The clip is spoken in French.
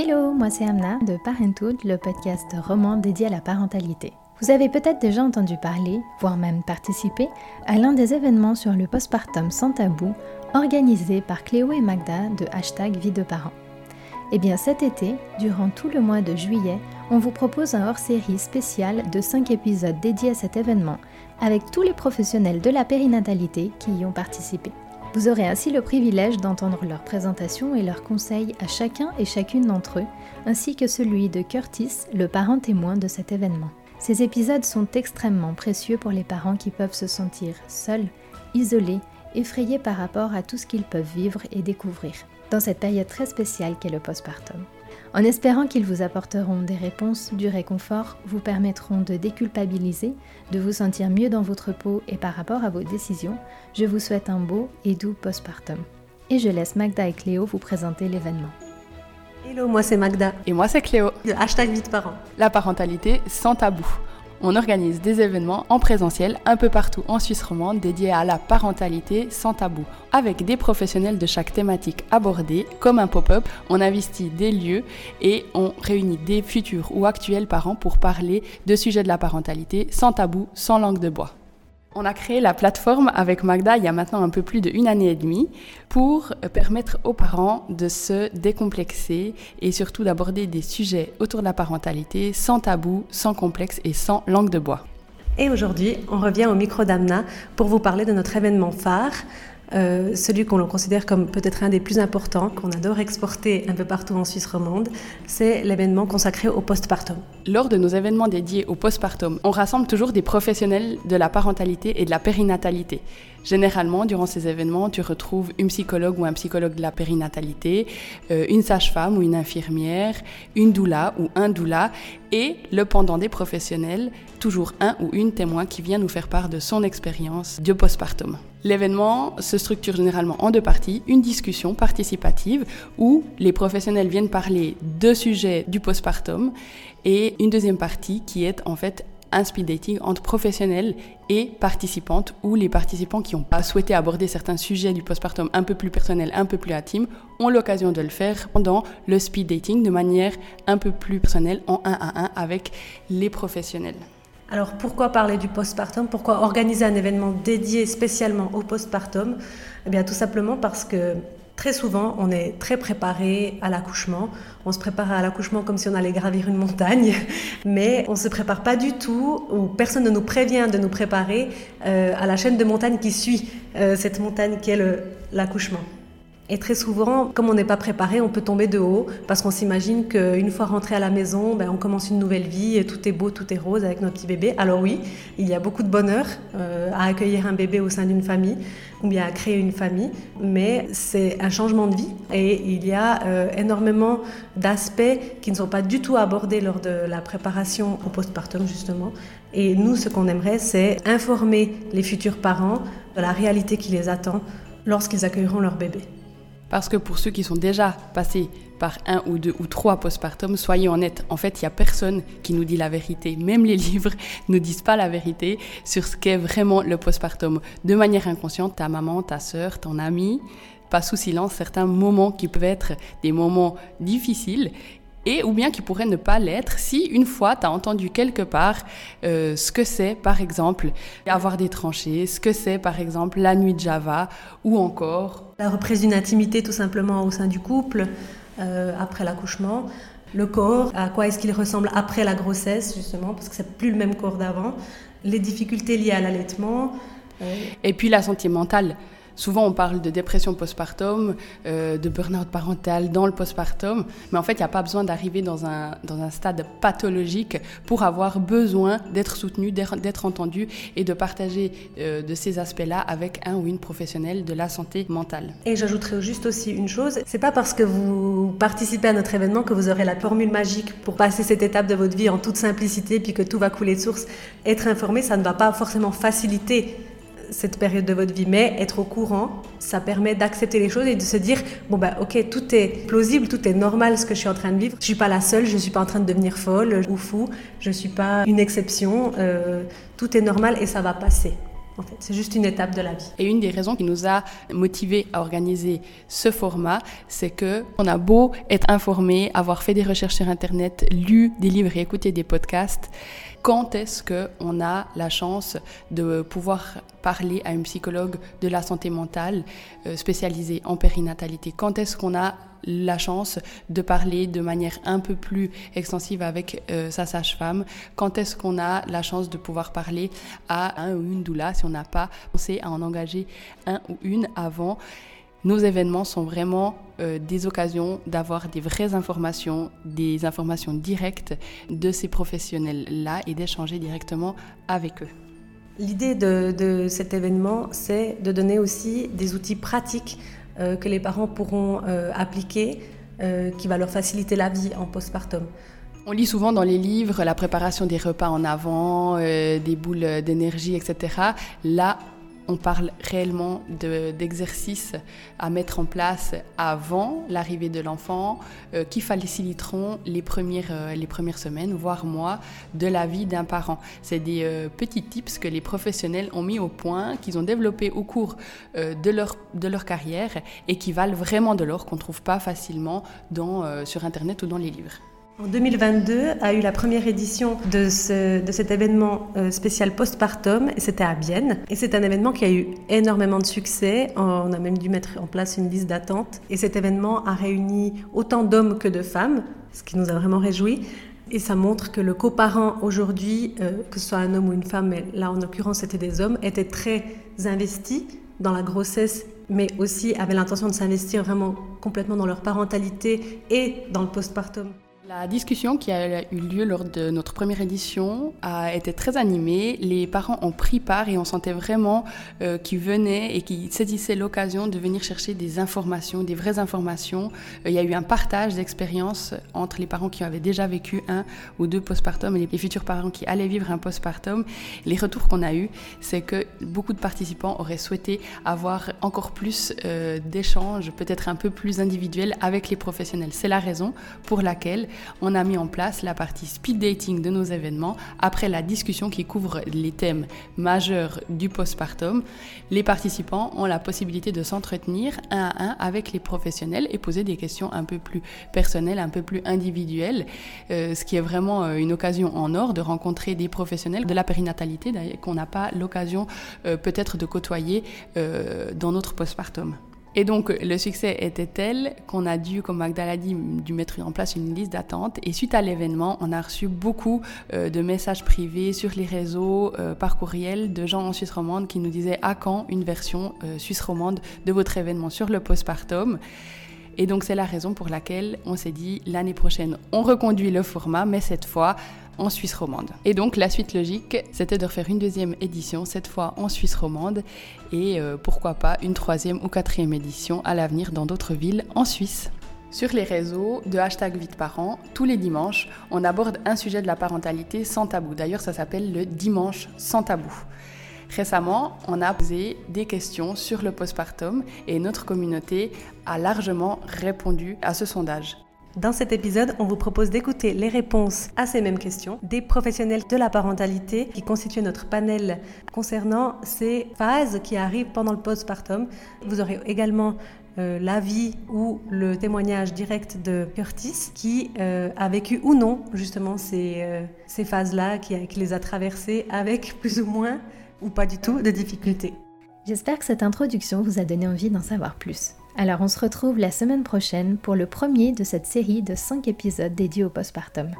Hello, moi c'est Amna de Parenthood, le podcast roman dédié à la parentalité. Vous avez peut-être déjà entendu parler, voire même participé, à l'un des événements sur le postpartum sans tabou organisé par Cléo et Magda de hashtag Vie de parents. Eh bien cet été, durant tout le mois de juillet, on vous propose un hors-série spécial de 5 épisodes dédiés à cet événement, avec tous les professionnels de la périnatalité qui y ont participé. Vous aurez ainsi le privilège d'entendre leurs présentations et leurs conseils à chacun et chacune d'entre eux, ainsi que celui de Curtis, le parent témoin de cet événement. Ces épisodes sont extrêmement précieux pour les parents qui peuvent se sentir seuls, isolés, effrayés par rapport à tout ce qu'ils peuvent vivre et découvrir, dans cette période très spéciale qu'est le postpartum. En espérant qu'ils vous apporteront des réponses, du réconfort, vous permettront de déculpabiliser, de vous sentir mieux dans votre peau et par rapport à vos décisions, je vous souhaite un beau et doux postpartum. Et je laisse Magda et Cléo vous présenter l'événement. Hello, moi c'est Magda. Et moi c'est Cléo. De hashtag Vite Parents. La parentalité sans tabou on organise des événements en présentiel un peu partout en Suisse romande dédiés à la parentalité sans tabou. Avec des professionnels de chaque thématique abordée, comme un pop-up, on investit des lieux et on réunit des futurs ou actuels parents pour parler de sujets de la parentalité sans tabou, sans langue de bois. On a créé la plateforme avec Magda il y a maintenant un peu plus d'une année et demie pour permettre aux parents de se décomplexer et surtout d'aborder des sujets autour de la parentalité sans tabou, sans complexe et sans langue de bois. Et aujourd'hui, on revient au micro d'Amna pour vous parler de notre événement phare, euh, celui qu'on considère comme peut-être un des plus importants, qu'on adore exporter un peu partout en Suisse romande, c'est l'événement consacré au postpartum. Lors de nos événements dédiés au postpartum, on rassemble toujours des professionnels de la parentalité et de la périnatalité. Généralement, durant ces événements, tu retrouves une psychologue ou un psychologue de la périnatalité, euh, une sage-femme ou une infirmière, une doula ou un doula, et le pendant des professionnels, toujours un ou une témoin qui vient nous faire part de son expérience de postpartum. L'événement se structure généralement en deux parties, une discussion participative où les professionnels viennent parler de sujets du postpartum et une deuxième partie qui est en fait un speed dating entre professionnels et participantes, où les participants qui n'ont pas souhaité aborder certains sujets du postpartum un peu plus personnels, un peu plus intimes, ont l'occasion de le faire pendant le speed dating de manière un peu plus personnelle, en un à un avec les professionnels. Alors pourquoi parler du postpartum? Pourquoi organiser un événement dédié spécialement au postpartum? Eh bien tout simplement parce que Très souvent, on est très préparé à l'accouchement. On se prépare à l'accouchement comme si on allait gravir une montagne, mais on ne se prépare pas du tout, ou personne ne nous prévient de nous préparer euh, à la chaîne de montagne qui suit euh, cette montagne qui est l'accouchement. Et très souvent, comme on n'est pas préparé, on peut tomber de haut parce qu'on s'imagine qu'une fois rentré à la maison, ben, on commence une nouvelle vie, tout est beau, tout est rose avec notre petit bébé. Alors oui, il y a beaucoup de bonheur euh, à accueillir un bébé au sein d'une famille ou bien à créer une famille, mais c'est un changement de vie et il y a euh, énormément d'aspects qui ne sont pas du tout abordés lors de la préparation au postpartum justement. Et nous, ce qu'on aimerait, c'est informer les futurs parents de la réalité qui les attend lorsqu'ils accueilleront leur bébé. Parce que pour ceux qui sont déjà passés par un ou deux ou trois postpartum, soyez honnêtes. En fait, il n'y a personne qui nous dit la vérité. Même les livres ne disent pas la vérité sur ce qu'est vraiment le postpartum. De manière inconsciente, ta maman, ta sœur, ton ami passent sous silence certains moments qui peuvent être des moments difficiles et ou bien qui pourrait ne pas l'être si une fois tu as entendu quelque part euh, ce que c'est par exemple avoir des tranchées, ce que c'est par exemple la nuit de Java ou encore la reprise d'une intimité tout simplement au sein du couple euh, après l'accouchement, le corps, à quoi est-ce qu'il ressemble après la grossesse justement parce que c'est plus le même corps d'avant, les difficultés liées à l'allaitement euh. et puis la santé mentale. Souvent, on parle de dépression postpartum, euh, de burn-out parental dans le postpartum, mais en fait, il n'y a pas besoin d'arriver dans un, dans un stade pathologique pour avoir besoin d'être soutenu, d'être entendu et de partager euh, de ces aspects-là avec un ou une professionnelle de la santé mentale. Et j'ajouterais juste aussi une chose, c'est pas parce que vous participez à notre événement que vous aurez la formule magique pour passer cette étape de votre vie en toute simplicité puis que tout va couler de source. Être informé, ça ne va pas forcément faciliter cette période de votre vie, mais être au courant, ça permet d'accepter les choses et de se dire bon bah ok tout est plausible, tout est normal ce que je suis en train de vivre. Je suis pas la seule, je suis pas en train de devenir folle ou fou, je suis pas une exception. Euh, tout est normal et ça va passer. En fait, c'est juste une étape de la vie. Et une des raisons qui nous a motivés à organiser ce format, c'est que on a beau être informé, avoir fait des recherches sur Internet, lu des livres et écouté des podcasts, quand est-ce qu'on a la chance de pouvoir parler à une psychologue de la santé mentale euh, spécialisée en périnatalité? Quand est-ce qu'on a la chance de parler de manière un peu plus extensive avec euh, sa sage-femme? Quand est-ce qu'on a la chance de pouvoir parler à un ou une doula si on n'a pas pensé à en engager un ou une avant? Nos événements sont vraiment euh, des occasions d'avoir des vraies informations, des informations directes de ces professionnels-là et d'échanger directement avec eux. L'idée de, cet événement, c'est de donner aussi des outils pratiques euh, que les parents pourront euh, appliquer, qui va leur faciliter la vie en postpartum. On lit souvent dans les livres la préparation des repas en avant, des boules d'énergie, etc. Là, on parle réellement d'exercices à mettre en place avant l'arrivée de l'enfant euh, qui faciliteront les premières, euh, les premières semaines, voire mois, de la vie d'un parent. C'est des euh, petits tips que les professionnels ont mis au point, qu'ils ont développés au cours de, leur, de leur carrière et qui valent vraiment de l'or, qu'on ne trouve pas facilement dans, sur Internet ou dans les livres. En 2022 a eu la première édition de, cet événement euh, spécial postpartum et c'était à Bienne. Et c'est un événement qui a eu énormément de succès. On a même dû mettre en place une liste d'attente. Et cet événement a réuni autant d'hommes que de femmes, ce qui nous a vraiment réjouis. Et ça montre que le coparent aujourd'hui, euh, que ce soit un homme ou une femme, mais là en l'occurrence c'était des hommes, était très investi dans la grossesse mais aussi avait l'intention de s'investir vraiment complètement dans leur parentalité et dans le postpartum. La discussion qui a eu lieu lors de notre première édition a été très animée. Les parents ont pris part et on sentait vraiment euh, qu'ils venaient et qu'ils saisissaient l'occasion de venir chercher des informations, des vraies informations. Euh, il y a eu un partage d'expériences entre les parents qui avaient déjà vécu un ou deux postpartum et les futurs parents qui allaient vivre un postpartum. Les retours qu'on a eus, c'est que beaucoup de participants auraient souhaité avoir encore plus euh, d'échanges, peut-être un peu plus individuels avec les professionnels. C'est la raison pour laquelle on a mis en place la partie speed dating de nos événements après la discussion qui couvre les thèmes majeurs du postpartum. Les participants ont la possibilité de s'entretenir un à un avec les professionnels et poser des questions un peu plus personnelles, un peu plus individuelles, euh, ce qui est vraiment euh, une occasion en or de rencontrer des professionnels de la périnatalité qu'on n'a pas l'occasion euh, peut-être de côtoyer dans notre postpartum. Et donc, le succès était tel qu'on a dû, comme Magdala dit, dû mettre en place une liste d'attente. Et suite à l'événement, on a reçu beaucoup euh, de messages privés sur les réseaux, euh, par courriel, de gens en Suisse romande qui nous disaient à quand une version euh, suisse romande de votre événement sur le postpartum? Et donc, c'est la raison pour laquelle on s'est dit l'année prochaine, on reconduit le format, mais cette fois en Suisse romande. Et donc la suite logique, c'était de refaire une deuxième édition, cette fois en Suisse romande, et euh, pourquoi pas une troisième ou quatrième édition à l'avenir dans d'autres villes en Suisse. Sur les réseaux de hashtag Vite Parents, tous les dimanches, on aborde un sujet de la parentalité sans tabou. D'ailleurs, ça s'appelle le dimanche sans tabou. Récemment, on a posé des questions sur le postpartum et notre communauté a largement répondu à ce sondage. Dans cet épisode, on vous propose d'écouter les réponses à ces mêmes questions des professionnels de la parentalité qui constituent notre panel concernant ces phases qui arrivent pendant le postpartum. Vous aurez également euh, l'avis ou le témoignage direct de Curtis qui euh, a vécu ou non justement ces, euh, phases-là, qui les a traversées avec plus ou moins ou pas du tout de difficultés. J'espère que cette introduction vous a donné envie d'en savoir plus. Alors on se retrouve la semaine prochaine pour le premier de cette série de 5 épisodes dédiés au postpartum.